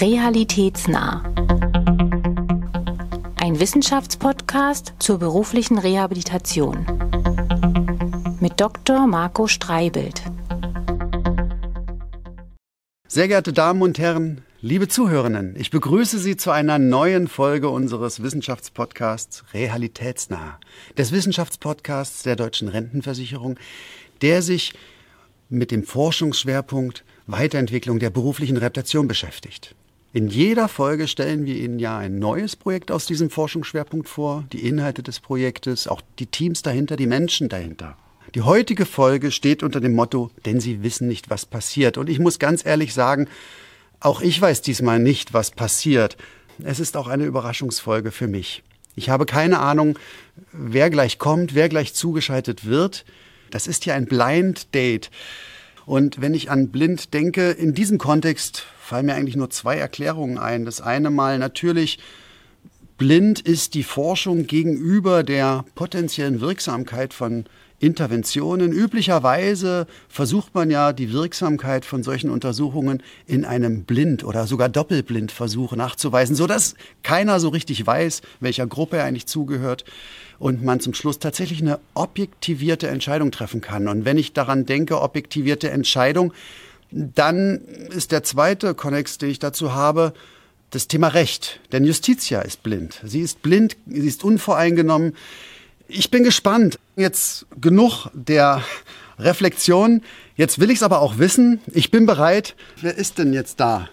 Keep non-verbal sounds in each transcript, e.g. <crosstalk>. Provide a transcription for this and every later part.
Realitätsnah. Ein Wissenschaftspodcast zur beruflichen Rehabilitation. Mit Dr. Marco Streibelt. Sehr geehrte Damen und Herren, liebe Zuhörenden, ich begrüße Sie zu einer neuen Folge unseres Wissenschaftspodcasts Realitätsnah, des Wissenschaftspodcasts der Deutschen Rentenversicherung, der sich mit dem Forschungsschwerpunkt Weiterentwicklung der beruflichen Reputation beschäftigt. In jeder Folge stellen wir Ihnen ja ein neues Projekt aus diesem Forschungsschwerpunkt vor, die Inhalte des Projektes, auch die Teams dahinter, die Menschen dahinter. Die heutige Folge steht unter dem Motto, denn Sie wissen nicht, was passiert. Und ich muss ganz ehrlich sagen, auch ich weiß diesmal nicht, was passiert. Es ist auch eine Überraschungsfolge für mich. Ich habe keine Ahnung, wer gleich kommt, wer gleich zugeschaltet wird. Das ist ja ein Blind Date. Und wenn ich an blind denke, in diesem Kontext fallen mir eigentlich nur zwei Erklärungen ein. Das eine mal natürlich, blind ist die Forschung gegenüber der potenziellen Wirksamkeit von Interventionen. Üblicherweise versucht man ja die Wirksamkeit von solchen Untersuchungen in einem Blind- oder sogar Doppelblindversuch nachzuweisen, sodass keiner so richtig weiß, welcher Gruppe er eigentlich zugehört und man zum Schluss tatsächlich eine objektivierte Entscheidung treffen kann. Und wenn ich daran denke, objektivierte Entscheidung, dann ist der zweite Konnex, den ich dazu habe, das Thema Recht. Denn Justitia ist blind. Sie ist blind, sie ist unvoreingenommen. Ich bin gespannt. Jetzt genug der Reflexion. Jetzt will ich es aber auch wissen. Ich bin bereit. Wer ist denn jetzt da?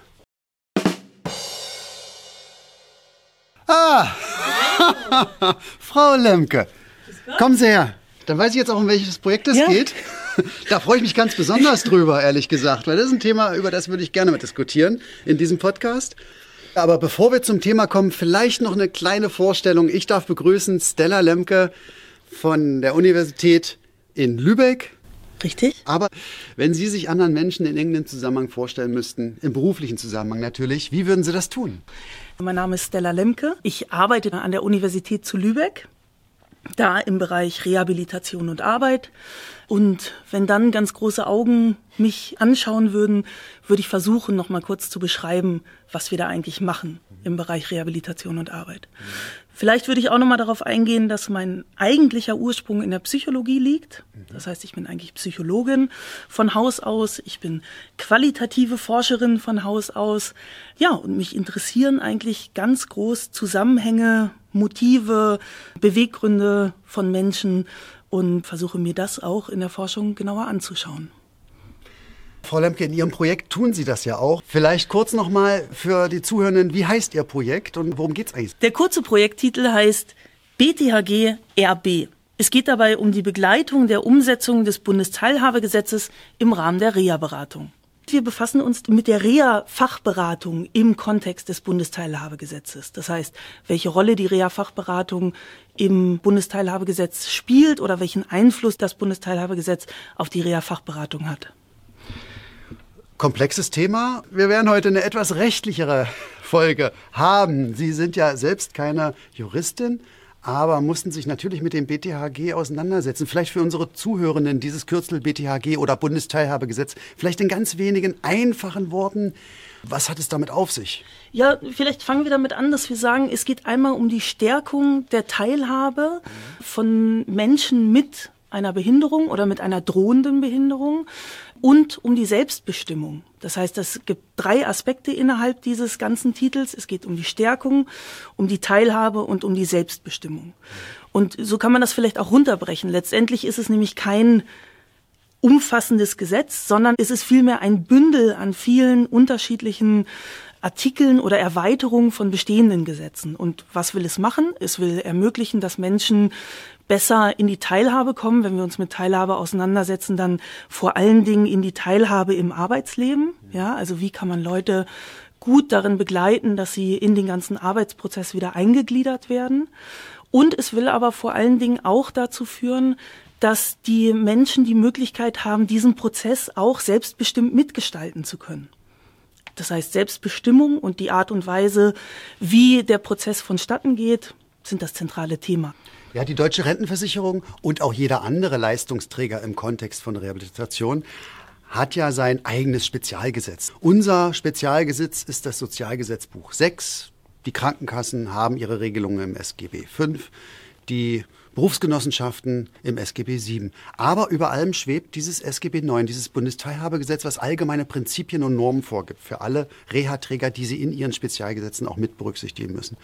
Ah! <laughs> Frau Lemke, kommen Sie her. Dann weiß ich jetzt auch, um welches Projekt es ja. geht. <laughs> Da freue ich mich ganz besonders drüber, ehrlich gesagt, weil das ist ein Thema, über das würde ich gerne mit diskutieren in diesem Podcast. Aber bevor wir zum Thema kommen, vielleicht noch eine kleine Vorstellung. Ich darf begrüßen Stella Lemke von der Universität in Lübeck. Richtig. Aber wenn Sie sich anderen Menschen in irgendeinem Zusammenhang vorstellen müssten, im beruflichen Zusammenhang natürlich, wie würden Sie das tun? Mein Name ist Stella Lemke. Ich arbeite an der Universität zu Lübeck, da im Bereich Rehabilitation und Arbeit. Und wenn dann ganz große Augen mich anschauen würden, würde ich versuchen, noch mal kurz zu beschreiben, was wir da eigentlich machen im Bereich Rehabilitation und Arbeit. Vielleicht würde ich auch noch mal darauf eingehen, dass mein eigentlicher Ursprung in der Psychologie liegt. Das heißt, ich bin eigentlich Psychologin von Haus aus. Ich bin qualitative Forscherin von Haus aus. Ja, und mich interessieren eigentlich ganz groß Zusammenhänge, Motive, Beweggründe von Menschen und versuche mir das auch in der Forschung genauer anzuschauen. Frau Lemke, in Ihrem Projekt tun Sie das ja auch. Vielleicht kurz nochmal für die Zuhörenden, wie heißt Ihr Projekt und worum geht es eigentlich? Der kurze Projekttitel heißt BTHG RB. Es geht dabei um die Begleitung der Umsetzung des Bundesteilhabegesetzes im Rahmen der Reha-Beratung. Wir befassen uns mit der Reha-Fachberatung im Kontext des Bundesteilhabegesetzes. Das heißt, welche Rolle die Reha-Fachberatung im Bundesteilhabegesetz spielt oder welchen Einfluss das Bundesteilhabegesetz auf die Reha-Fachberatung hat. Komplexes Thema. Wir werden heute eine etwas rechtlichere Folge haben. Sie sind ja selbst keine Juristin, aber mussten sich natürlich mit dem BTHG auseinandersetzen. Vielleicht für unsere Zuhörenden dieses Kürzel BTHG oder Bundesteilhabegesetz, vielleicht in ganz wenigen einfachen Worten. Was hat es damit auf sich? Ja, vielleicht fangen wir damit an, dass wir sagen, es geht einmal um die Stärkung der Teilhabe von Menschen mit einer Behinderung oder mit einer drohenden Behinderung und um die Selbstbestimmung. Das heißt, es gibt drei Aspekte innerhalb dieses ganzen Titels. Es geht um die Stärkung, um die Teilhabe und um die Selbstbestimmung. Und so kann man das vielleicht auch runterbrechen. Letztendlich ist es nämlich kein umfassendes Gesetz, sondern es ist vielmehr ein Bündel an vielen unterschiedlichen Artikeln oder Erweiterungen von bestehenden Gesetzen. Und was will es machen? Es will ermöglichen, dass Menschen besser in die Teilhabe kommen. Wenn wir uns mit Teilhabe auseinandersetzen, dann vor allen Dingen in die Teilhabe im Arbeitsleben. Ja, also wie kann man Leute gut darin begleiten, dass sie in den ganzen Arbeitsprozess wieder eingegliedert werden. Und es will aber vor allen Dingen auch dazu führen, dass die Menschen die Möglichkeit haben, diesen Prozess auch selbstbestimmt mitgestalten zu können. Das heißt, Selbstbestimmung und die Art und Weise, wie der Prozess vonstatten geht, sind das zentrale Thema. Ja, die deutsche Rentenversicherung und auch jeder andere Leistungsträger im Kontext von Rehabilitation hat ja sein eigenes Spezialgesetz. Unser Spezialgesetz ist das Sozialgesetzbuch 6. Die Krankenkassen haben ihre Regelungen im SGB 5. Die Berufsgenossenschaften im SGB 7. Aber über allem schwebt dieses SGB 9, dieses Bundesteilhabegesetz, was allgemeine Prinzipien und Normen vorgibt für alle Reha-Träger, die sie in ihren Spezialgesetzen auch mit berücksichtigen müssen.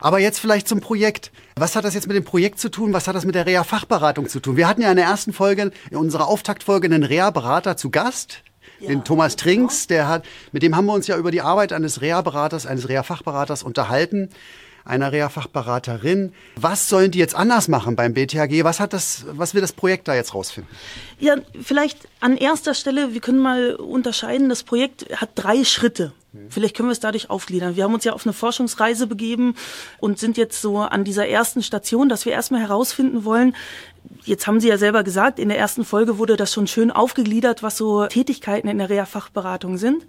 Aber jetzt vielleicht zum Projekt. Was hat das jetzt mit dem Projekt zu tun? Was hat das mit der Reha-Fachberatung zu tun? Wir hatten ja in der ersten Folge, in unserer Auftaktfolge, einen Reha-Berater zu Gast. Ja, den Thomas Trinks, der hat, mit dem haben wir uns ja über die Arbeit eines Reha-Beraters, eines Reha-Fachberaters unterhalten einer Reha-Fachberaterin. Was sollen die jetzt anders machen beim BTHG? Was hat das, was will das Projekt da jetzt rausfinden? Ja, vielleicht an erster Stelle, wir können mal unterscheiden, das Projekt hat drei Schritte. Vielleicht können wir es dadurch aufgliedern. Wir haben uns ja auf eine Forschungsreise begeben und sind jetzt so an dieser ersten Station, dass wir erstmal herausfinden wollen, Jetzt haben Sie ja selber gesagt, in der ersten Folge wurde das schon schön aufgegliedert, was so Tätigkeiten in der Reha-Fachberatung sind.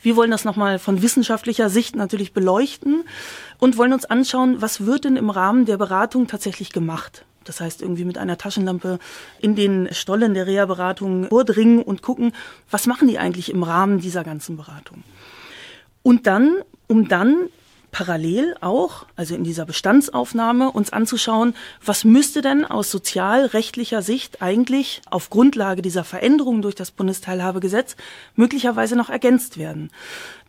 Wir wollen das nochmal von wissenschaftlicher Sicht natürlich beleuchten und wollen uns anschauen, was wird denn im Rahmen der Beratung tatsächlich gemacht. Das heißt, irgendwie mit einer Taschenlampe in den Stollen der Reha-Beratung vordringen und gucken, was machen die eigentlich im Rahmen dieser ganzen Beratung. Und dann, um dann parallel auch, also in dieser Bestandsaufnahme, uns anzuschauen, was müsste denn aus sozialrechtlicher Sicht eigentlich auf Grundlage dieser Veränderungen durch das Bundesteilhabegesetz möglicherweise noch ergänzt werden.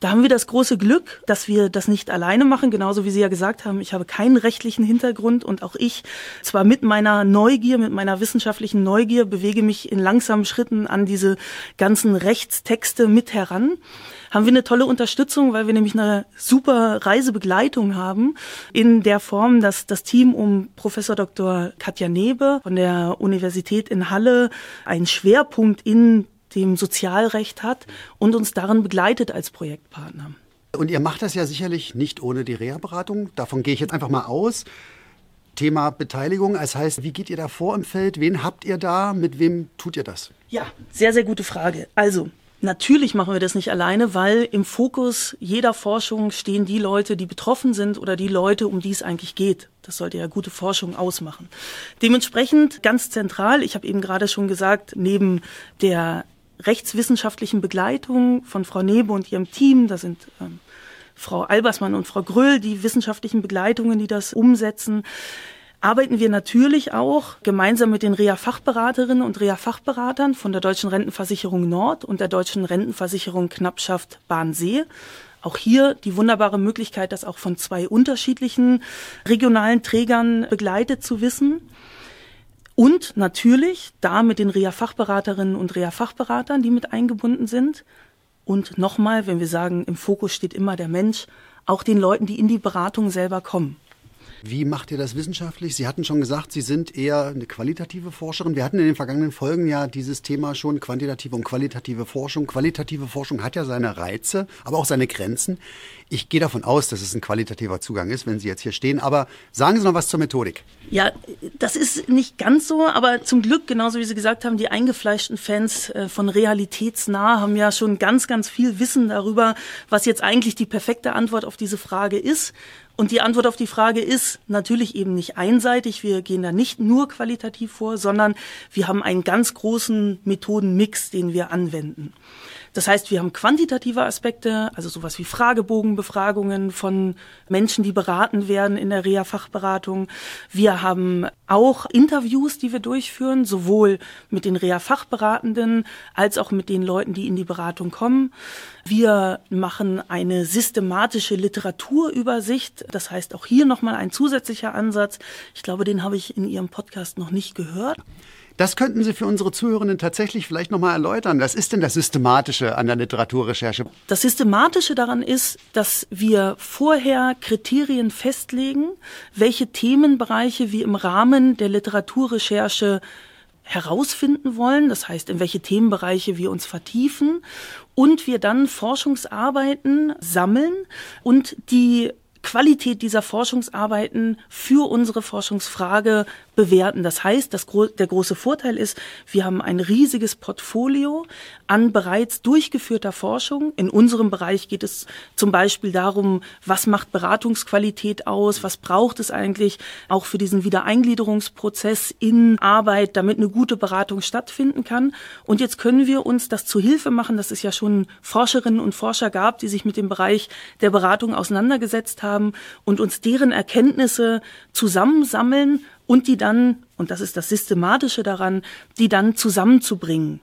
Da haben wir das große Glück, dass wir das nicht alleine machen, genauso wie Sie ja gesagt haben, ich habe keinen rechtlichen Hintergrund und auch ich zwar mit meiner Neugier, mit meiner wissenschaftlichen Neugier bewege mich in langsamen Schritten an diese ganzen Rechtstexte mit heran haben wir eine tolle Unterstützung, weil wir nämlich eine super Reisebegleitung haben in der Form, dass das Team um Professor Dr. Katja Nebe von der Universität in Halle einen Schwerpunkt in dem Sozialrecht hat und uns darin begleitet als Projektpartner. Und ihr macht das ja sicherlich nicht ohne die Reha-Beratung. Davon gehe ich jetzt einfach mal aus. Thema Beteiligung, das heißt, wie geht ihr da vor im Feld? Wen habt ihr da? Mit wem tut ihr das? Ja, sehr, sehr gute Frage. Also, Natürlich machen wir das nicht alleine, weil im Fokus jeder Forschung stehen die Leute, die betroffen sind oder die Leute, um die es eigentlich geht. Das sollte ja gute Forschung ausmachen. Dementsprechend ganz zentral, ich habe eben gerade schon gesagt, neben der rechtswissenschaftlichen Begleitung von Frau Nebe und ihrem Team, da sind ähm, Frau Albersmann und Frau Gröll, die wissenschaftlichen Begleitungen, die das umsetzen, arbeiten wir natürlich auch gemeinsam mit den Reha-Fachberaterinnen und Reha-Fachberatern von der Deutschen Rentenversicherung Nord und der Deutschen Rentenversicherung Knappschaft Bahnsee. Auch hier die wunderbare Möglichkeit, das auch von zwei unterschiedlichen regionalen Trägern begleitet zu wissen. Und natürlich da mit den Reha-Fachberaterinnen und Reha-Fachberatern, die mit eingebunden sind. Und nochmal, wenn wir sagen, im Fokus steht immer der Mensch, auch den Leuten, die in die Beratung selber kommen. Wie macht ihr das wissenschaftlich? Sie hatten schon gesagt, Sie sind eher eine qualitative Forscherin. Wir hatten in den vergangenen Folgen ja dieses Thema schon, quantitative und qualitative Forschung. Qualitative Forschung hat ja seine Reize, aber auch seine Grenzen. Ich gehe davon aus, dass es ein qualitativer Zugang ist, wenn Sie jetzt hier stehen. Aber sagen Sie noch was zur Methodik. Ja, das ist nicht ganz so, aber zum Glück, genauso wie Sie gesagt haben, die eingefleischten Fans äh, von Realitätsnah haben ja schon ganz, ganz viel Wissen darüber, was jetzt eigentlich die perfekte Antwort auf diese Frage ist. Und die Antwort auf die Frage ist natürlich eben nicht einseitig. Wir gehen da nicht nur qualitativ vor, sondern wir haben einen ganz großen Methodenmix, den wir anwenden. Das heißt, wir haben quantitative Aspekte, also sowas wie Fragebogenbefragungen von Menschen, die beraten werden in der Reha-Fachberatung. Wir haben auch Interviews, die wir durchführen, sowohl mit den Reha-Fachberatenden als auch mit den Leuten, die in die Beratung kommen. Wir machen eine systematische Literaturübersicht. Das heißt, auch hier nochmal ein zusätzlicher Ansatz. Ich glaube, den habe ich in Ihrem Podcast noch nicht gehört. Das könnten Sie für unsere Zuhörenden tatsächlich vielleicht nochmal erläutern. Was ist denn das Systematische an der Literaturrecherche? Das Systematische daran ist, dass wir vorher Kriterien festlegen, welche Themenbereiche wir im Rahmen der Literaturrecherche herausfinden wollen, das heißt, in welche Themenbereiche wir uns vertiefen und wir dann Forschungsarbeiten sammeln und die Qualität dieser Forschungsarbeiten für unsere Forschungsfrage bewerten. Das heißt, das, der große Vorteil ist, wir haben ein riesiges Portfolio an bereits durchgeführter Forschung. In unserem Bereich geht es zum Beispiel darum, was macht Beratungsqualität aus, was braucht es eigentlich auch für diesen Wiedereingliederungsprozess in Arbeit, damit eine gute Beratung stattfinden kann. Und jetzt können wir uns das zu Hilfe machen, dass es ja schon Forscherinnen und Forscher gab, die sich mit dem Bereich der Beratung auseinandergesetzt haben und uns deren Erkenntnisse zusammensammeln und die dann, und das ist das Systematische daran, die dann zusammenzubringen.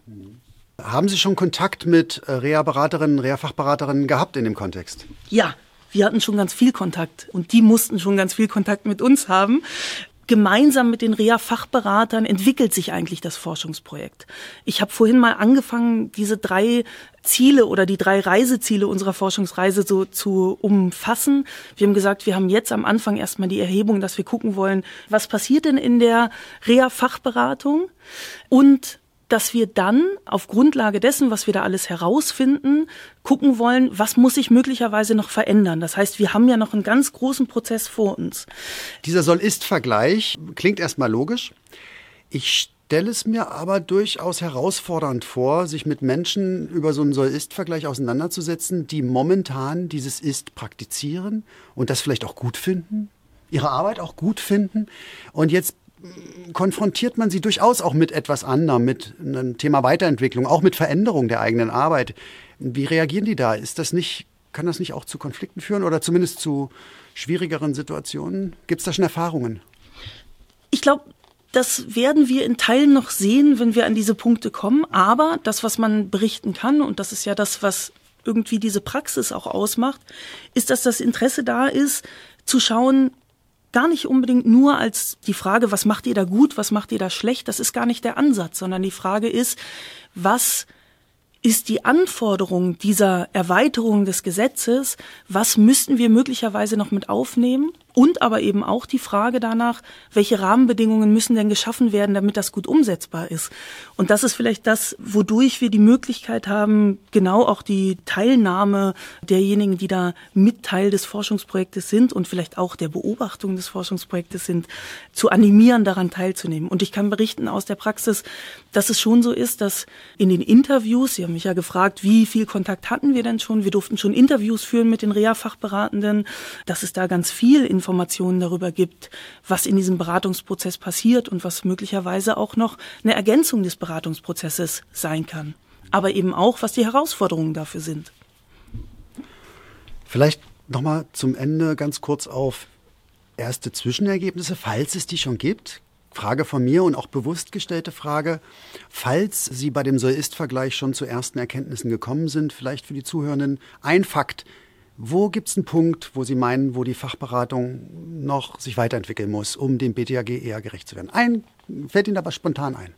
Haben Sie schon Kontakt mit äh, Reha-Beraterinnen, Reha-Fachberaterinnen gehabt in dem Kontext? Ja, wir hatten schon ganz viel Kontakt und die mussten schon ganz viel Kontakt mit uns haben gemeinsam mit den Reha-Fachberatern entwickelt sich eigentlich das Forschungsprojekt. Ich habe vorhin mal angefangen, diese drei Ziele oder die drei Reiseziele unserer Forschungsreise so zu umfassen. Wir haben gesagt, wir haben jetzt am Anfang erstmal die Erhebung, dass wir gucken wollen, was passiert denn in der Reha-Fachberatung und dass wir dann auf Grundlage dessen, was wir da alles herausfinden, gucken wollen, was muss sich möglicherweise noch verändern. Das heißt, wir haben ja noch einen ganz großen Prozess vor uns. Dieser Soll-Ist-Vergleich klingt erstmal logisch. Ich stelle es mir aber durchaus herausfordernd vor, sich mit Menschen über so einen Soll-Ist-Vergleich auseinanderzusetzen, die momentan dieses Ist praktizieren und das vielleicht auch gut finden, ihre Arbeit auch gut finden und jetzt konfrontiert man sie durchaus auch mit etwas anderem, mit einem Thema Weiterentwicklung, auch mit Veränderung der eigenen Arbeit. Wie reagieren die da? Ist das nicht, kann das nicht auch zu Konflikten führen oder zumindest zu schwierigeren Situationen? Gibt es da schon Erfahrungen? Ich glaube, das werden wir in Teilen noch sehen, wenn wir an diese Punkte kommen. Aber das, was man berichten kann, und das ist ja das, was irgendwie diese Praxis auch ausmacht, ist, dass das Interesse da ist, zu schauen, gar nicht unbedingt nur als die Frage, was macht ihr da gut, was macht ihr da schlecht, das ist gar nicht der Ansatz, sondern die Frage ist, was ist die Anforderung dieser Erweiterung des Gesetzes, was müssten wir möglicherweise noch mit aufnehmen und aber eben auch die Frage danach, welche Rahmenbedingungen müssen denn geschaffen werden, damit das gut umsetzbar ist. Und das ist vielleicht das, wodurch wir die Möglichkeit haben, genau auch die Teilnahme derjenigen, die da mit Teil des Forschungsprojektes sind und vielleicht auch der Beobachtung des Forschungsprojektes sind, zu animieren, daran teilzunehmen. Und ich kann berichten aus der Praxis, dass es schon so ist, dass in den Interviews, Sie haben mich ja gefragt, wie viel Kontakt hatten wir denn schon? Wir durften schon Interviews führen mit den Reha-Fachberatenden, dass es da ganz viel in Informationen darüber gibt, was in diesem Beratungsprozess passiert und was möglicherweise auch noch eine Ergänzung des Beratungsprozesses sein kann. Aber eben auch, was die Herausforderungen dafür sind. Vielleicht nochmal zum Ende ganz kurz auf erste Zwischenergebnisse, falls es die schon gibt. Frage von mir und auch bewusst gestellte Frage. Falls Sie bei dem Soll-Ist-Vergleich schon zu ersten Erkenntnissen gekommen sind, vielleicht für die Zuhörenden ein Fakt, wo gibt es einen Punkt, wo Sie meinen, wo die Fachberatung noch sich weiterentwickeln muss, um dem BTAG eher gerecht zu werden? Ein fällt Ihnen aber spontan ein.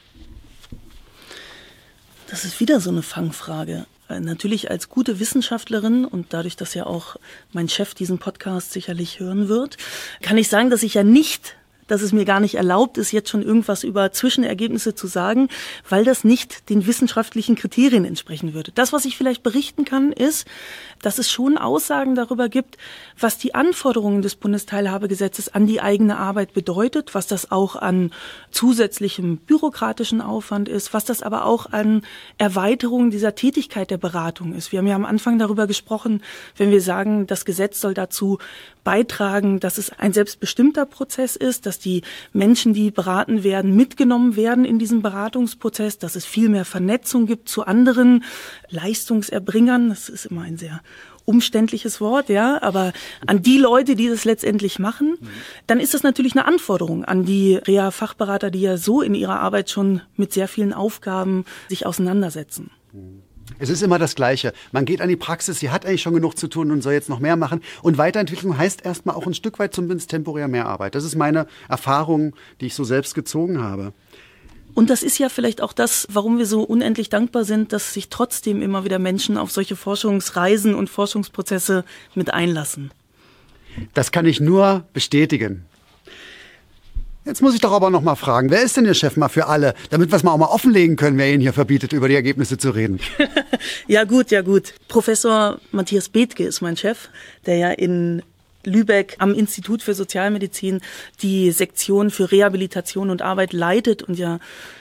Das ist wieder so eine Fangfrage. Äh, natürlich als gute Wissenschaftlerin und dadurch, dass ja auch mein Chef diesen Podcast sicherlich hören wird, kann ich sagen, dass ich ja nicht dass es mir gar nicht erlaubt ist, jetzt schon irgendwas über Zwischenergebnisse zu sagen, weil das nicht den wissenschaftlichen Kriterien entsprechen würde. Das, was ich vielleicht berichten kann, ist, dass es schon Aussagen darüber gibt, was die Anforderungen des Bundesteilhabegesetzes an die eigene Arbeit bedeutet, was das auch an zusätzlichem bürokratischen Aufwand ist, was das aber auch an Erweiterung dieser Tätigkeit der Beratung ist. Wir haben ja am Anfang darüber gesprochen, wenn wir sagen, das Gesetz soll dazu beitragen, dass es ein selbstbestimmter Prozess ist, dass die Menschen, die beraten werden, mitgenommen werden in diesem Beratungsprozess, dass es viel mehr Vernetzung gibt zu anderen Leistungserbringern. Das ist immer ein sehr umständliches Wort, ja, aber an die Leute, die das letztendlich machen, dann ist das natürlich eine Anforderung an die Reha-Fachberater, die ja so in ihrer Arbeit schon mit sehr vielen Aufgaben sich auseinandersetzen. Es ist immer das Gleiche. Man geht an die Praxis, sie hat eigentlich schon genug zu tun und soll jetzt noch mehr machen. Und Weiterentwicklung heißt erstmal auch ein Stück weit zumindest temporär mehr Arbeit. Das ist meine Erfahrung, die ich so selbst gezogen habe. Und das ist ja vielleicht auch das, warum wir so unendlich dankbar sind, dass sich trotzdem immer wieder Menschen auf solche Forschungsreisen und Forschungsprozesse mit einlassen. Das kann ich nur bestätigen. Jetzt muss ich doch aber noch mal fragen, wer ist denn Ihr Chef mal für alle, damit wir es mal auch mal offenlegen können, wer Ihnen hier verbietet, über die Ergebnisse zu reden? <laughs> ja gut, ja gut. Professor Matthias Bethke ist mein Chef, der ja in Lübeck am Institut für Sozialmedizin die Sektion für Rehabilitation und Arbeit leitet und ja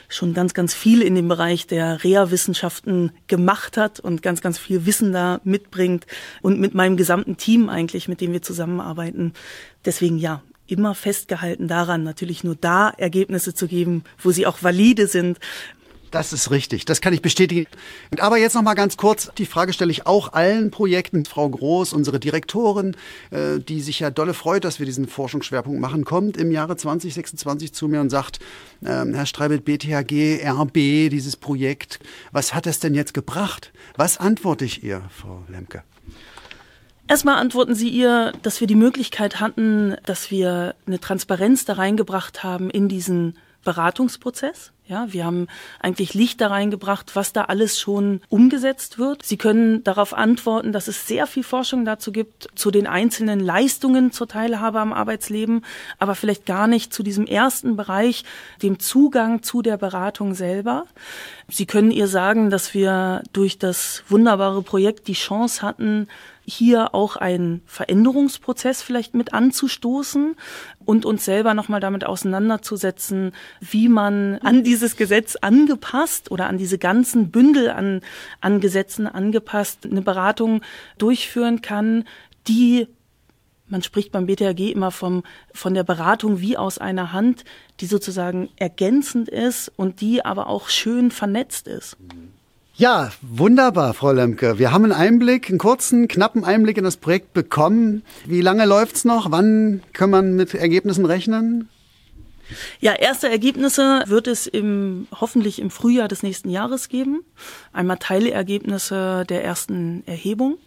schon ganz, ganz viel in dem Bereich der Reha-Wissenschaften gemacht hat und ganz, ganz viel Wissen da mitbringt und mit meinem gesamten Team eigentlich, mit dem wir zusammenarbeiten. Deswegen ja, immer festgehalten daran, natürlich nur da Ergebnisse zu geben, wo sie auch valide sind, das ist richtig, das kann ich bestätigen. Aber jetzt noch mal ganz kurz, die Frage stelle ich auch allen Projekten. Frau Groß, unsere Direktorin, äh, die sich ja dolle freut, dass wir diesen Forschungsschwerpunkt machen, kommt im Jahre 2026 zu mir und sagt, ähm, Herr Streibelt, BTHG, RB, dieses Projekt, was hat es denn jetzt gebracht? Was antworte ich ihr, Frau Lemke? Erstmal antworten Sie ihr, dass wir die Möglichkeit hatten, dass wir eine Transparenz da reingebracht haben in diesen Beratungsprozess. Ja, wir haben eigentlich Licht da reingebracht, was da alles schon umgesetzt wird. Sie können darauf antworten, dass es sehr viel Forschung dazu gibt, zu den einzelnen Leistungen zur Teilhabe am Arbeitsleben, aber vielleicht gar nicht zu diesem ersten Bereich, dem Zugang zu der Beratung selber. Sie können ihr sagen, dass wir durch das wunderbare Projekt die Chance hatten, hier auch einen Veränderungsprozess vielleicht mit anzustoßen und uns selber nochmal damit auseinanderzusetzen, wie man an dieses Gesetz angepasst oder an diese ganzen Bündel an, an Gesetzen angepasst eine Beratung durchführen kann, die man spricht beim BTHG immer vom, von der Beratung wie aus einer Hand, die sozusagen ergänzend ist und die aber auch schön vernetzt ist. Ja, wunderbar, Frau Lemke. Wir haben einen Einblick, einen kurzen, knappen Einblick in das Projekt bekommen. Wie lange läuft's noch? Wann kann man mit Ergebnissen rechnen? Ja, erste Ergebnisse wird es im, hoffentlich im Frühjahr des nächsten Jahres geben. Einmal Teilergebnisse der ersten Erhebung.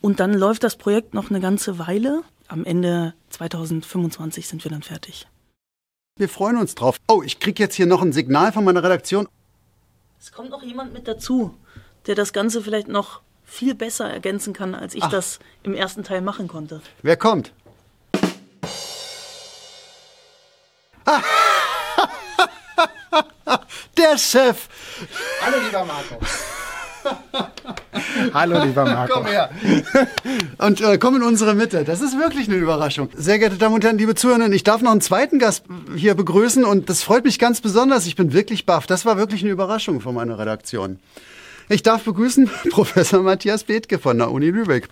Und dann läuft das Projekt noch eine ganze Weile. Am Ende 2025 sind wir dann fertig. Wir freuen uns drauf. Oh, ich kriege jetzt hier noch ein Signal von meiner Redaktion. Es kommt noch jemand mit dazu, der das Ganze vielleicht noch viel besser ergänzen kann, als ich Ach. das im ersten Teil machen konnte. Wer kommt? <laughs> Der Chef! Hallo, lieber Marco. <laughs> Hallo, lieber Marco. Komm her. Und äh, komm in unsere Mitte. Das ist wirklich eine Überraschung. Sehr geehrte Damen und Herren, liebe Zuhörerinnen, ich darf noch einen zweiten Gast hier begrüßen und das freut mich ganz besonders. Ich bin wirklich baff. Das war wirklich eine Überraschung von meiner Redaktion. Ich darf begrüßen <laughs> Professor Matthias Bethke von der Uni Lübeck.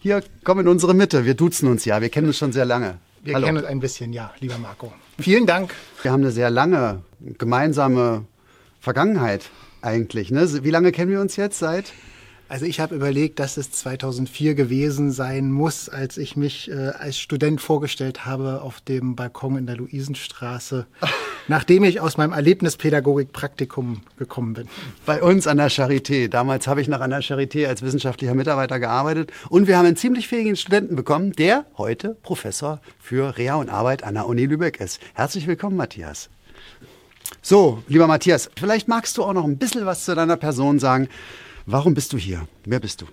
Hier, komm in unsere Mitte. Wir duzen uns ja. Wir kennen uns schon sehr lange. Wir Hallo. kennen uns ein bisschen, ja, lieber Marco. Vielen Dank. Wir haben eine sehr lange gemeinsame Vergangenheit eigentlich. Ne? Wie lange kennen wir uns jetzt seit? Also ich habe überlegt, dass es 2004 gewesen sein muss, als ich mich äh, als Student vorgestellt habe auf dem Balkon in der Luisenstraße, <laughs> nachdem ich aus meinem Erlebnispädagogik-Praktikum gekommen bin. Bei uns an der Charité. Damals habe ich noch an der Charité als wissenschaftlicher Mitarbeiter gearbeitet und wir haben einen ziemlich fähigen Studenten bekommen, der heute Professor für Reha und Arbeit an der Uni Lübeck ist. Herzlich willkommen, Matthias. So, lieber Matthias, vielleicht magst du auch noch ein bisschen was zu deiner Person sagen. Warum bist du hier? Wer bist du?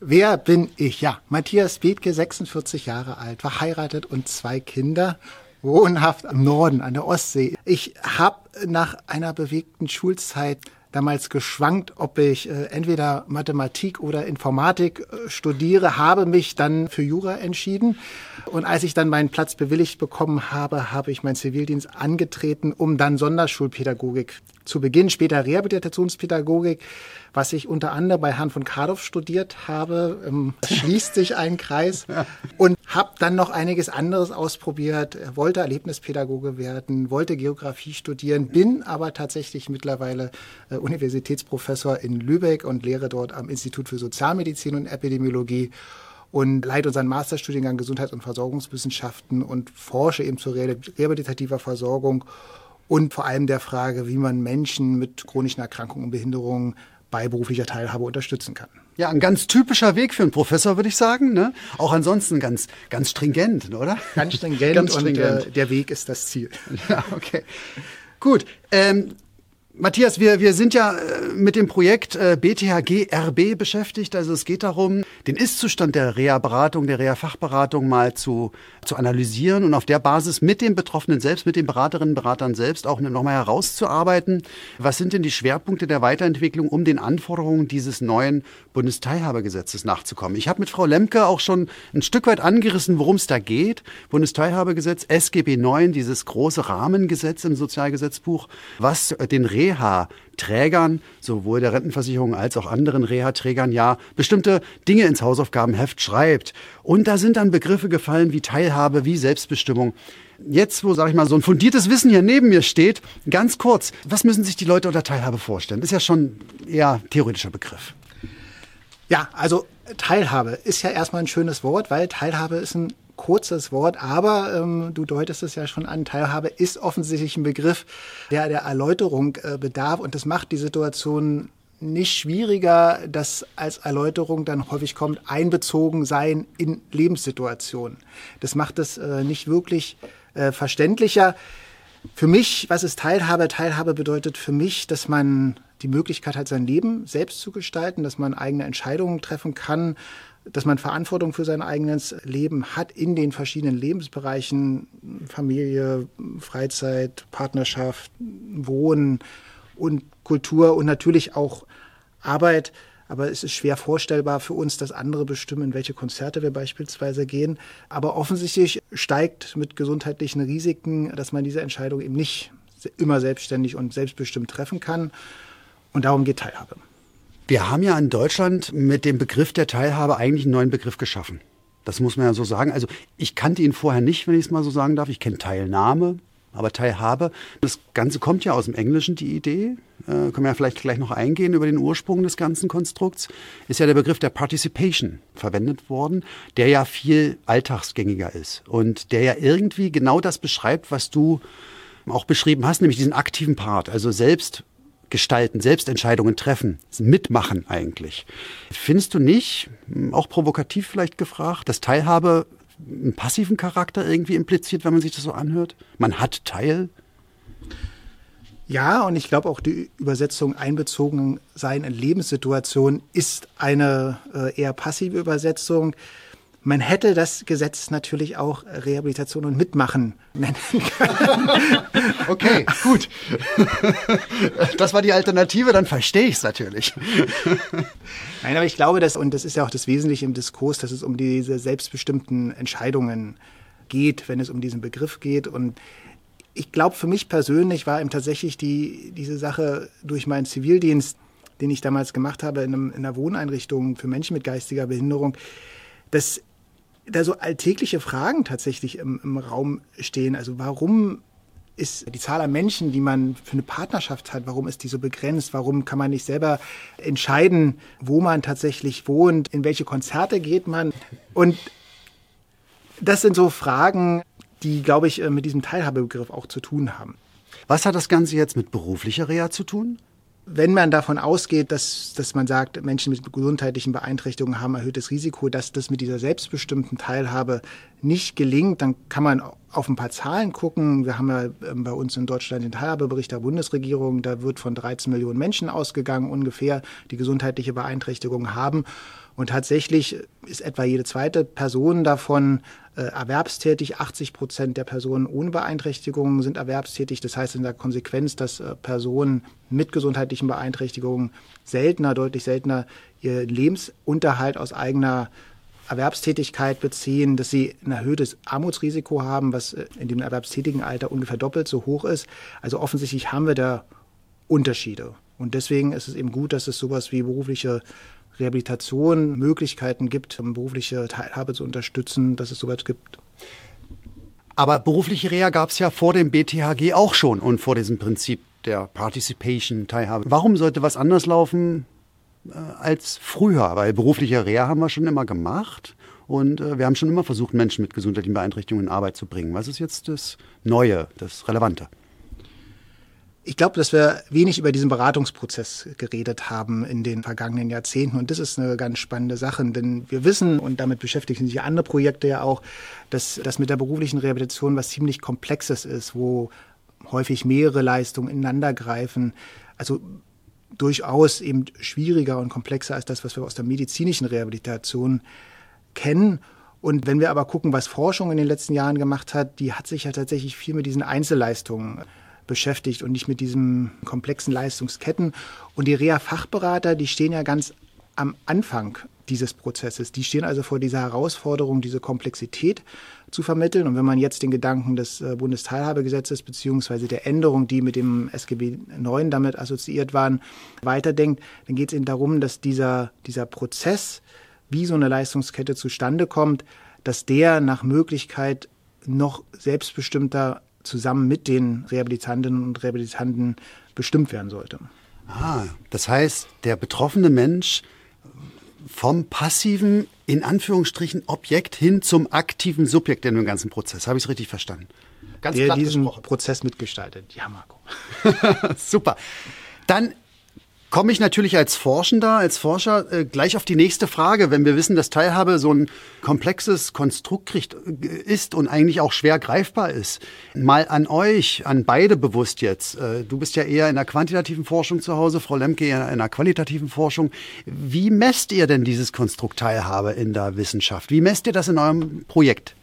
Wer bin ich? Ja, Matthias Bethke, 46 Jahre alt, verheiratet und zwei Kinder, wohnhaft im Norden an der Ostsee. Ich habe nach einer bewegten Schulzeit damals geschwankt, ob ich äh, entweder Mathematik oder Informatik äh, studiere, habe mich dann für Jura entschieden. Und als ich dann meinen Platz bewilligt bekommen habe, habe ich meinen Zivildienst angetreten, um dann Sonderschulpädagogik zu beginnen, später Rehabilitationspädagogik was ich unter anderem bei Herrn von Kardow studiert habe. Ähm, <laughs> schließt sich ein Kreis und habe dann noch einiges anderes ausprobiert, wollte Erlebnispädagoge werden, wollte Geografie studieren, bin aber tatsächlich mittlerweile äh, Universitätsprofessor in Lübeck und lehre dort am Institut für Sozialmedizin und Epidemiologie und leite unseren Masterstudiengang Gesundheits- und Versorgungswissenschaften und forsche eben zur rehabilitativer Versorgung und vor allem der Frage, wie man Menschen mit chronischen Erkrankungen und Behinderungen bei beruflicher Teilhabe unterstützen kann. Ja, ein ganz typischer Weg für einen Professor, würde ich sagen. Ne? Auch ansonsten ganz, ganz stringent, oder? Ganz stringent, <laughs> ganz stringent. und äh, der Weg ist das Ziel. <laughs> Ja, okay. Gut. Ähm, Matthias, wir, wir sind ja äh, mit dem Projekt äh, BTHG RB beschäftigt. Also es geht darum, den Ist-Zustand der Reha-Beratung, der Reha-Fachberatung mal zu, zu analysieren und auf der Basis mit den Betroffenen selbst, mit den Beraterinnen und Beratern selbst auch nochmal herauszuarbeiten, was sind denn die Schwerpunkte der Weiterentwicklung, um den Anforderungen dieses neuen Bundesteilhabegesetzes nachzukommen. Ich habe mit Frau Lemke auch schon ein Stück weit angerissen, worum es da geht. Bundesteilhabegesetz, SGB 9, dieses große Rahmengesetz im Sozialgesetzbuch, was den Reha-Trägern, sowohl der Rentenversicherung als auch anderen Reha-Trägern, ja bestimmte Dinge ins Hausaufgabenheft schreibt. Und da sind dann Begriffe gefallen wie Teilhabe, wie Selbstbestimmung. Jetzt, wo, sage ich mal, so ein fundiertes Wissen hier neben mir steht, ganz kurz, was müssen sich die Leute unter Teilhabe vorstellen? Das ist ja schon eher theoretischer Begriff. Ja, also Teilhabe ist ja erstmal ein schönes Wort, weil Teilhabe ist ein kurzes Wort, aber ähm, du deutest es ja schon an, Teilhabe ist offensichtlich ein Begriff, der der Erläuterung äh, bedarf und das macht die Situation nicht schwieriger, dass als Erläuterung dann häufig kommt, einbezogen sein in Lebenssituationen. Das macht es äh, nicht wirklich äh, verständlicher. Für mich, was ist Teilhabe? Teilhabe bedeutet für mich, dass man die Möglichkeit hat, sein Leben selbst zu gestalten, dass man eigene Entscheidungen treffen kann, dass man Verantwortung für sein eigenes Leben hat in den verschiedenen Lebensbereichen, Familie, Freizeit, Partnerschaft, Wohnen und Kultur und natürlich auch Arbeit. Aber es ist schwer vorstellbar für uns, dass andere bestimmen, in welche Konzerte wir beispielsweise gehen. Aber offensichtlich steigt mit gesundheitlichen Risiken, dass man diese Entscheidung eben nicht immer selbstständig und selbstbestimmt treffen kann. Und darum geht Teilhabe. Wir haben ja in Deutschland mit dem Begriff der Teilhabe eigentlich einen neuen Begriff geschaffen. Das muss man ja so sagen. Also ich kannte ihn vorher nicht, wenn ich es mal so sagen darf. Ich kenne Teilnahme, aber Teilhabe. Das Ganze kommt ja aus dem Englischen, die Idee. Äh, können wir ja vielleicht gleich noch eingehen über den Ursprung des ganzen Konstrukts. Ist ja der Begriff der Participation verwendet worden, der ja viel alltagsgängiger ist und der ja irgendwie genau das beschreibt, was du auch beschrieben hast, nämlich diesen aktiven Part, also selbst gestalten, Selbstentscheidungen treffen, mitmachen eigentlich. Findest du nicht, auch provokativ vielleicht gefragt, dass Teilhabe einen passiven Charakter irgendwie impliziert, wenn man sich das so anhört? Man hat Teil? Ja, und ich glaube auch die Übersetzung einbezogen sein in Lebenssituationen ist eine äh, eher passive Übersetzung. Man hätte das Gesetz natürlich auch Rehabilitation und Mitmachen nennen <laughs> können. Okay, gut. Das war die Alternative, dann verstehe ich es natürlich. Nein, aber ich glaube, dass, und das ist ja auch das Wesentliche im Diskurs, dass es um diese selbstbestimmten Entscheidungen geht, wenn es um diesen Begriff geht. Und ich glaube, für mich persönlich war eben tatsächlich die, diese Sache durch meinen Zivildienst, den ich damals gemacht habe in, einem, in einer Wohneinrichtung für Menschen mit geistiger Behinderung, dass da so alltägliche Fragen tatsächlich im, im Raum stehen. Also warum ist die Zahl an Menschen, die man für eine Partnerschaft hat, warum ist die so begrenzt? Warum kann man nicht selber entscheiden, wo man tatsächlich wohnt, in welche Konzerte geht man? Und das sind so Fragen, die, glaube ich, mit diesem Teilhabebegriff auch zu tun haben. Was hat das Ganze jetzt mit beruflicher Reha zu tun? Wenn man davon ausgeht, dass, dass man sagt, Menschen mit gesundheitlichen Beeinträchtigungen haben erhöhtes Risiko, dass das mit dieser selbstbestimmten Teilhabe nicht gelingt, dann kann man auf ein paar Zahlen gucken. Wir haben ja ähm, bei uns in Deutschland den Teilhabebericht der Bundesregierung. Da wird von 13 Millionen Menschen ausgegangen, ungefähr, die gesundheitliche Beeinträchtigungen haben. Und tatsächlich ist etwa jede zweite Person davon äh, erwerbstätig. 80 Prozent der Personen ohne Beeinträchtigungen sind erwerbstätig. Das heißt in der Konsequenz, dass äh, Personen mit gesundheitlichen Beeinträchtigungen seltener, deutlich seltener ihr Lebensunterhalt aus eigener Erwerbstätigkeit beziehen, dass sie ein erhöhtes Armutsrisiko haben, was äh, in dem erwerbstätigen Alter ungefähr doppelt so hoch ist. Also offensichtlich haben wir da Unterschiede. Und deswegen ist es eben gut, dass es sowas wie berufliche Rehabilitation Möglichkeiten gibt, berufliche Teilhabe zu unterstützen, dass es sowas gibt. Aber berufliche Reha gab es ja vor dem BTHG auch schon und vor diesem Prinzip der Participation, Teilhabe. Warum sollte was anders laufen äh, als früher? Weil berufliche Reha haben wir schon immer gemacht und äh, wir haben schon immer versucht, Menschen mit gesundheitlichen Beeinträchtigungen in Arbeit zu bringen. Was ist jetzt das Neue, das Relevante? Ich glaube, dass wir wenig über diesen Beratungsprozess geredet haben in den vergangenen Jahrzehnten. Und das ist eine ganz spannende Sache, denn wir wissen, und damit beschäftigen sich andere Projekte ja auch, dass das mit der beruflichen Rehabilitation was ziemlich Komplexes ist, wo häufig mehrere Leistungen ineinandergreifen. Also durchaus eben schwieriger und komplexer als das, was wir aus der medizinischen Rehabilitation kennen. Und wenn wir aber gucken, was Forschung in den letzten Jahren gemacht hat, die hat sich ja tatsächlich viel mit diesen Einzelleistungen beschäftigt und nicht mit diesen komplexen Leistungsketten. Und die Reha-Fachberater, die stehen ja ganz am Anfang dieses Prozesses. Die stehen also vor dieser Herausforderung, diese Komplexität zu vermitteln. Und wenn man jetzt den Gedanken des äh, Bundesteilhabegesetzes beziehungsweise der Änderung, die mit dem SGB IX damit assoziiert waren, weiterdenkt, dann geht es eben darum, dass dieser, dieser Prozess, wie so eine Leistungskette zustande kommt, dass der nach Möglichkeit noch selbstbestimmter zusammen mit den Rehabilitantinnen und Rehabilitanten bestimmt werden sollte. Ah, das heißt, der betroffene Mensch vom passiven, in Anführungsstrichen, Objekt hin zum aktiven Subjekt in dem ganzen Prozess. Habe ich es richtig verstanden? Ganz der diesen gesprochen. Prozess mitgestaltet. Ja, Marco. <laughs> Super. Dann komme ich natürlich als Forschender, als Forscher äh, gleich auf die nächste Frage. Wenn wir wissen, dass Teilhabe so ein komplexes Konstrukt kriegt, äh, ist und eigentlich auch schwer greifbar ist, mal an euch, an beide bewusst jetzt. Äh, du bist ja eher in der quantitativen Forschung zu Hause, Frau Lemke eher in der qualitativen Forschung. Wie messt ihr denn dieses Konstrukt Teilhabe in der Wissenschaft? Wie messt ihr das in eurem Projekt?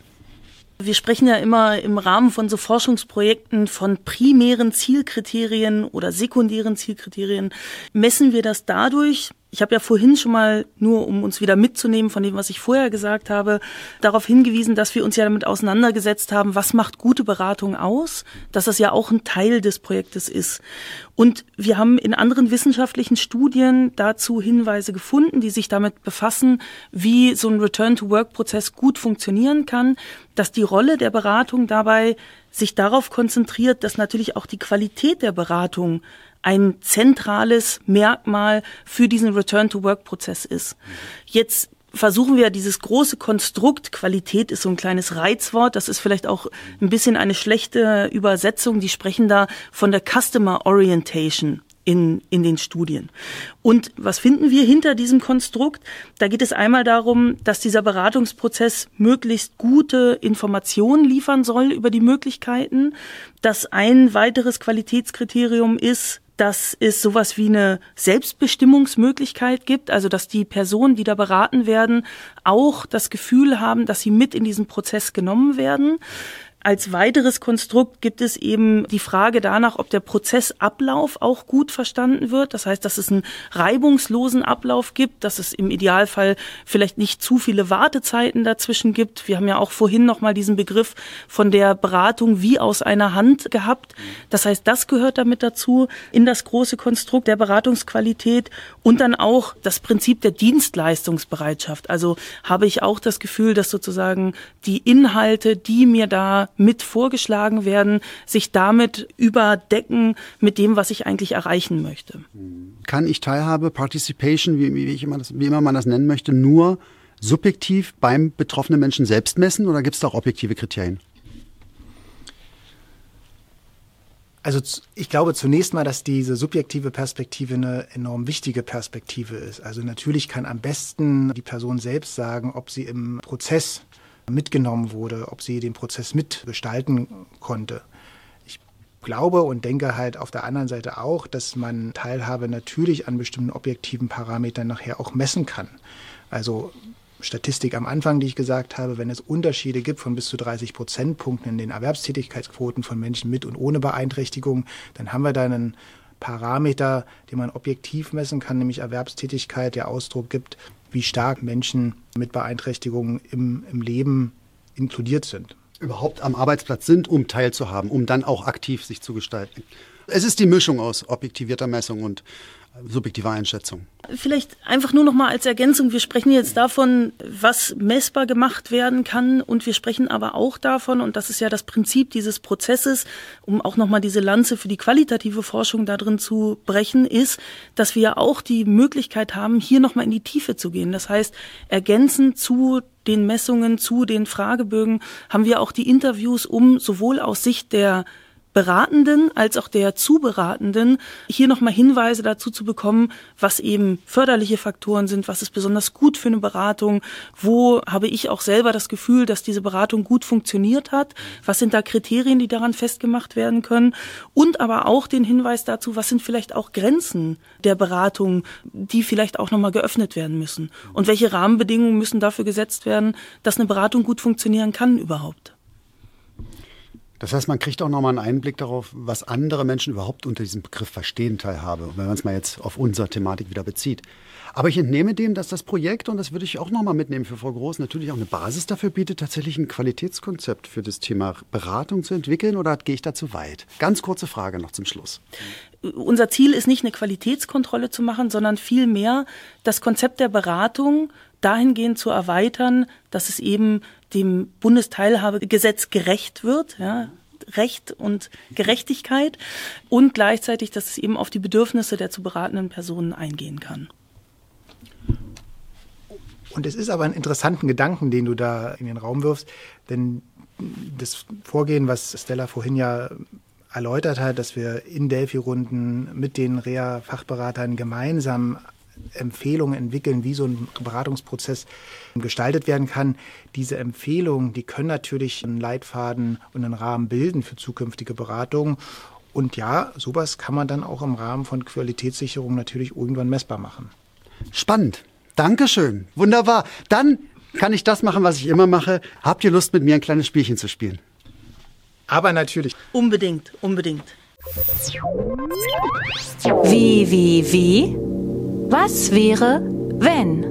Wir sprechen ja immer im Rahmen von so Forschungsprojekten von primären Zielkriterien oder sekundären Zielkriterien. Messen wir das dadurch, ich habe ja vorhin schon mal, nur um uns wieder mitzunehmen von dem, was ich vorher gesagt habe, darauf hingewiesen, dass wir uns ja damit auseinandergesetzt haben, was macht gute Beratung aus, dass das ja auch ein Teil des Projektes ist. Und wir haben in anderen wissenschaftlichen Studien dazu Hinweise gefunden, die sich damit befassen, wie so ein Return-to-Work-Prozess gut funktionieren kann, dass die Rolle der Beratung dabei sich darauf konzentriert, dass natürlich auch die Qualität der Beratung ein zentrales Merkmal für diesen Return-to-Work-Prozess ist. Jetzt versuchen wir dieses große Konstrukt, Qualität ist so ein kleines Reizwort, das ist vielleicht auch ein bisschen eine schlechte Übersetzung, die sprechen da von der Customer Orientation in, in den Studien. Und was finden wir hinter diesem Konstrukt? Da geht es einmal darum, dass dieser Beratungsprozess möglichst gute Informationen liefern soll über die Möglichkeiten, dass ein weiteres Qualitätskriterium ist, dass es sowas wie eine Selbstbestimmungsmöglichkeit gibt, also dass die Personen, die da beraten werden, auch das Gefühl haben, dass sie mit in diesen Prozess genommen werden. Als weiteres Konstrukt gibt es eben die Frage danach, ob der Prozessablauf auch gut verstanden wird. Das heißt, dass es einen reibungslosen Ablauf gibt, dass es im Idealfall vielleicht nicht zu viele Wartezeiten dazwischen gibt. Wir haben ja auch vorhin noch mal diesen Begriff von der Beratung wie aus einer Hand gehabt. Das heißt, das gehört damit dazu in das große Konstrukt der Beratungsqualität und dann auch das Prinzip der Dienstleistungsbereitschaft. Also habe ich auch das Gefühl, dass sozusagen die Inhalte, die mir da mit vorgeschlagen werden, sich damit überdecken mit dem, was ich eigentlich erreichen möchte. Kann ich Teilhabe, Participation, wie, wie, immer, das, wie immer man das nennen möchte, nur subjektiv beim betroffenen Menschen selbst messen oder gibt es da auch objektive Kriterien? Also ich glaube zunächst mal, dass diese subjektive Perspektive eine enorm wichtige Perspektive ist. Also natürlich kann am besten die Person selbst sagen, ob sie im Prozess mitgenommen wurde, ob sie den Prozess mitgestalten konnte. Ich glaube und denke halt auf der anderen Seite auch, dass man Teilhabe natürlich an bestimmten objektiven Parametern nachher auch messen kann. Also Statistik am Anfang, die ich gesagt habe, wenn es Unterschiede gibt von bis zu 30 Prozentpunkten in den Erwerbstätigkeitsquoten von Menschen mit und ohne Beeinträchtigung, dann haben wir da einen Parameter, den man objektiv messen kann, nämlich Erwerbstätigkeit, der Ausdruck gibt, wie stark Menschen mit Beeinträchtigungen im, im Leben inkludiert sind. Überhaupt am Arbeitsplatz sind, um teilzuhaben, um dann auch aktiv sich zu gestalten. Es ist die Mischung aus objektivierter Messung und subjektive Einschätzung. Vielleicht einfach nur noch mal als Ergänzung. Wir sprechen jetzt davon, was messbar gemacht werden kann. Und wir sprechen aber auch davon, und das ist ja das Prinzip dieses Prozesses, um auch noch mal diese Lanze für die qualitative Forschung da drin zu brechen, ist, dass wir ja auch die Möglichkeit haben, hier noch mal in die Tiefe zu gehen. Das heißt, ergänzend zu den Messungen, zu den Fragebögen haben wir auch die Interviews, um sowohl aus Sicht der Beratenden als auch der Zuberatenden hier nochmal Hinweise dazu zu bekommen, was eben förderliche Faktoren sind, was ist besonders gut für eine Beratung, wo habe ich auch selber das Gefühl, dass diese Beratung gut funktioniert hat, was sind da Kriterien, die daran festgemacht werden können und aber auch den Hinweis dazu, was sind vielleicht auch Grenzen der Beratung, die vielleicht auch nochmal geöffnet werden müssen und welche Rahmenbedingungen müssen dafür gesetzt werden, dass eine Beratung gut funktionieren kann überhaupt. Das heißt, man kriegt auch nochmal einen Einblick darauf, was andere Menschen überhaupt unter diesem Begriff Verstehen teilhabe, wenn man es mal jetzt auf unsere Thematik wieder bezieht. Aber ich entnehme dem, dass das Projekt, und das würde ich auch nochmal mitnehmen für Frau Groß, natürlich auch eine Basis dafür bietet, tatsächlich ein Qualitätskonzept für das Thema Beratung zu entwickeln oder gehe ich da zu weit? Ganz kurze Frage noch zum Schluss. Unser Ziel ist nicht eine Qualitätskontrolle zu machen, sondern vielmehr das Konzept der Beratung dahingehend zu erweitern, dass es eben dem Bundesteilhabegesetz gerecht wird, ja, Recht und Gerechtigkeit und gleichzeitig, dass es eben auf die Bedürfnisse der zu beratenden Personen eingehen kann. Und es ist aber ein interessanten Gedanken, den du da in den Raum wirfst, denn das Vorgehen, was Stella vorhin ja erläutert hat, dass wir in Delphi-Runden mit den Reha-Fachberatern gemeinsam Empfehlungen entwickeln, wie so ein Beratungsprozess gestaltet werden kann. Diese Empfehlungen, die können natürlich einen Leitfaden und einen Rahmen bilden für zukünftige Beratungen. Und ja, sowas kann man dann auch im Rahmen von Qualitätssicherung natürlich irgendwann messbar machen. Spannend. Dankeschön. Wunderbar. Dann kann ich das machen, was ich immer mache. Habt ihr Lust, mit mir ein kleines Spielchen zu spielen? Aber natürlich. Unbedingt, unbedingt. Wie, wie, wie? Was wäre, wenn?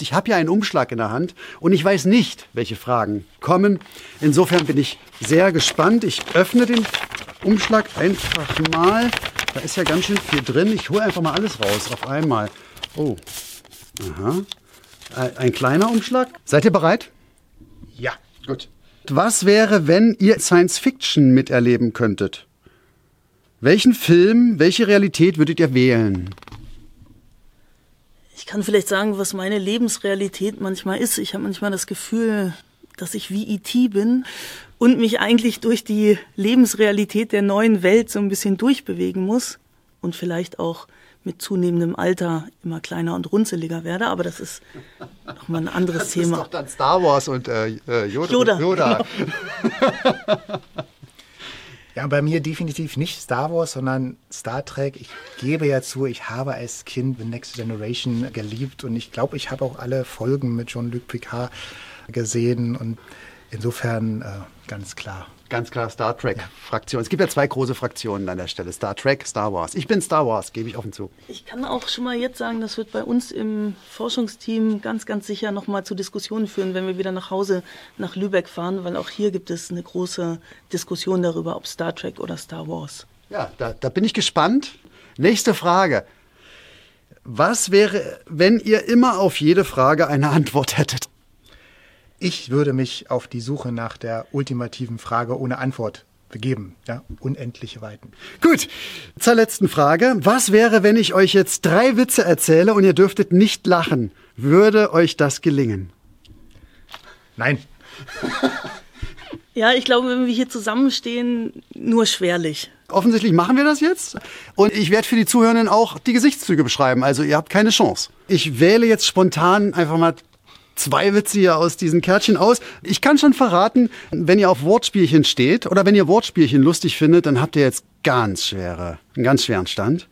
Ich habe ja einen Umschlag in der Hand und ich weiß nicht, welche Fragen kommen. Insofern bin ich sehr gespannt. Ich öffne den Umschlag einfach mal. Da ist ja ganz schön viel drin. Ich hole einfach mal alles raus auf einmal. Oh, aha. Ein kleiner Umschlag. Seid ihr bereit? Ja. Gut. Was wäre, wenn ihr Science Fiction miterleben könntet? Welchen Film, welche Realität würdet ihr wählen? Ich kann vielleicht sagen, was meine Lebensrealität manchmal ist. Ich habe manchmal das Gefühl, dass ich wie IT bin und mich eigentlich durch die Lebensrealität der neuen Welt so ein bisschen durchbewegen muss und vielleicht auch mit zunehmendem Alter immer kleiner und runzeliger werde, aber das ist nochmal ein anderes das Thema. Das ist doch dann Star Wars und äh, Yoda. Yoda. Yoda. <laughs> <laughs> Ja, bei mir definitiv nicht Star Wars, sondern Star Trek. Ich gebe ja zu, ich habe als Kind The Next Generation geliebt und ich glaube, ich habe auch alle Folgen mit Jean-Luc Picard gesehen und insofern äh, ganz klar. Ganz klar Star Trek-Fraktion. Es gibt ja zwei große Fraktionen an der Stelle. Star Trek, Star Wars. Ich bin Star Wars, gebe ich offen zu. Ich kann auch schon mal jetzt sagen, das wird bei uns im Forschungsteam ganz, ganz sicher nochmal zu Diskussionen führen, wenn wir wieder nach Hause nach Lübeck fahren, weil auch hier gibt es eine große Diskussion darüber, ob Star Trek oder Star Wars. Ja, da, da bin ich gespannt. Nächste Frage. Was wäre, wenn ihr immer auf jede Frage eine Antwort hättet? Ich würde mich auf die Suche nach der ultimativen Frage ohne Antwort begeben. Ja, unendliche Weiten. Gut, zur letzten Frage. Was wäre, wenn ich euch jetzt drei Witze erzähle und ihr dürftet nicht lachen? Würde euch das gelingen? Nein. <laughs> Ja, ich glaube, wenn wir hier zusammenstehen, nur schwerlich. Offensichtlich machen wir das jetzt. Und ich werde für die Zuhörenden auch die Gesichtszüge beschreiben. Also ihr habt keine Chance. Ich wähle jetzt spontan einfach mal zwei Witze hier aus diesen Kärtchen aus. Ich kann schon verraten, wenn ihr auf Wortspielchen steht oder wenn ihr Wortspielchen lustig findet, dann habt ihr jetzt ganz schwere, einen ganz schweren Stand.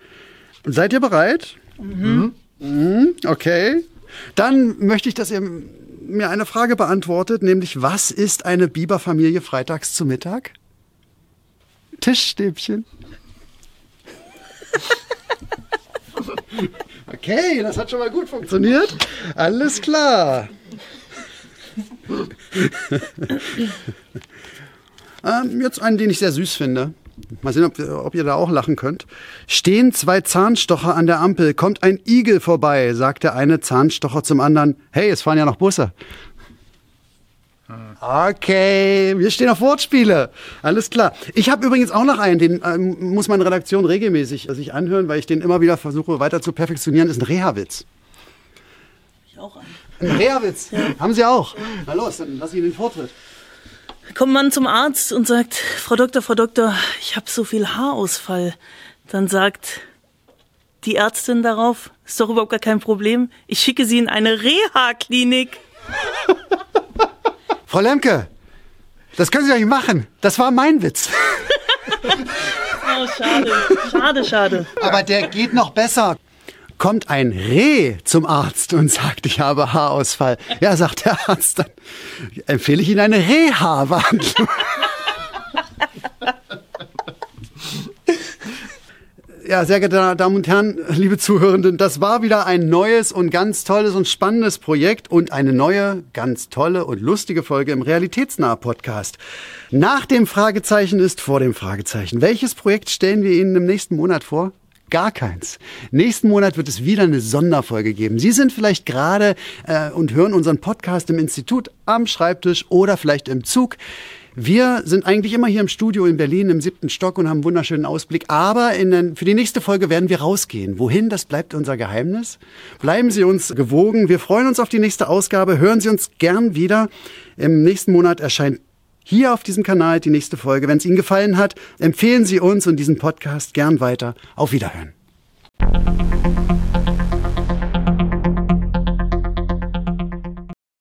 Seid ihr bereit? Mhm. mhm. Okay. Dann möchte ich, dass ihr mir eine Frage beantwortet, nämlich was ist eine Biberfamilie freitags zu Mittag? Tischstäbchen. <laughs> Okay, das hat schon mal gut funktioniert. Alles klar. <laughs> ähm, jetzt einen, den ich sehr süß finde. Mal sehen, ob, ob, ihr da auch lachen könnt. Stehen zwei Zahnstocher an der Ampel, kommt ein Igel vorbei, sagt der eine Zahnstocher zum anderen. Hey, es fahren ja noch Busse. Okay, wir stehen auf Wortspiele. Alles klar. Ich habe übrigens auch noch einen, den ähm, muss meine Redaktion regelmäßig sich anhören, weil ich den immer wieder versuche weiter zu perfektionieren. Ist ein Reha-Witz. Ich auch einen. Ein Reha-Witz? Ja. Haben Sie auch? Na los, dann lass ich Ihnen den Vortritt. Kommt man zum Arzt und sagt, Frau Doktor, Frau Doktor, ich habe so viel Haarausfall. Dann sagt die Ärztin darauf, ist doch überhaupt gar kein Problem. Ich schicke Sie in eine Reha-Klinik. <laughs> Frau Lemke, das können Sie doch nicht machen. Das war mein Witz. <laughs> Oh, schade, schade, schade. Aber der geht noch besser. Kommt ein Reh zum Arzt und sagt, ich habe Haarausfall. Ja, sagt der Arzt, dann empfehle ich Ihnen eine Reha-Behandlung. <laughs> Ja, sehr geehrte Damen und Herren, liebe Zuhörenden, das war wieder ein neues und ganz tolles und spannendes Projekt und eine neue, ganz tolle und lustige Folge im Realitätsnah Podcast. Nach dem Fragezeichen ist vor dem Fragezeichen. Welches Projekt stellen wir Ihnen im nächsten Monat vor? Gar keins. Nächsten Monat wird es wieder eine Sonderfolge geben. Sie sind vielleicht gerade äh, und hören unseren Podcast im Institut, am Schreibtisch oder vielleicht im Zug. Wir sind eigentlich immer hier im Studio in Berlin im siebten Stock und haben einen wunderschönen Ausblick. Aber den, für die nächste Folge werden wir rausgehen. Wohin, das bleibt unser Geheimnis. Bleiben Sie uns gewogen. Wir freuen uns auf die nächste Ausgabe. Hören Sie uns gern wieder. Im nächsten Monat erscheint hier auf diesem Kanal die nächste Folge. Wenn es Ihnen gefallen hat, empfehlen Sie uns und diesen Podcast gern weiter. Auf Wiederhören.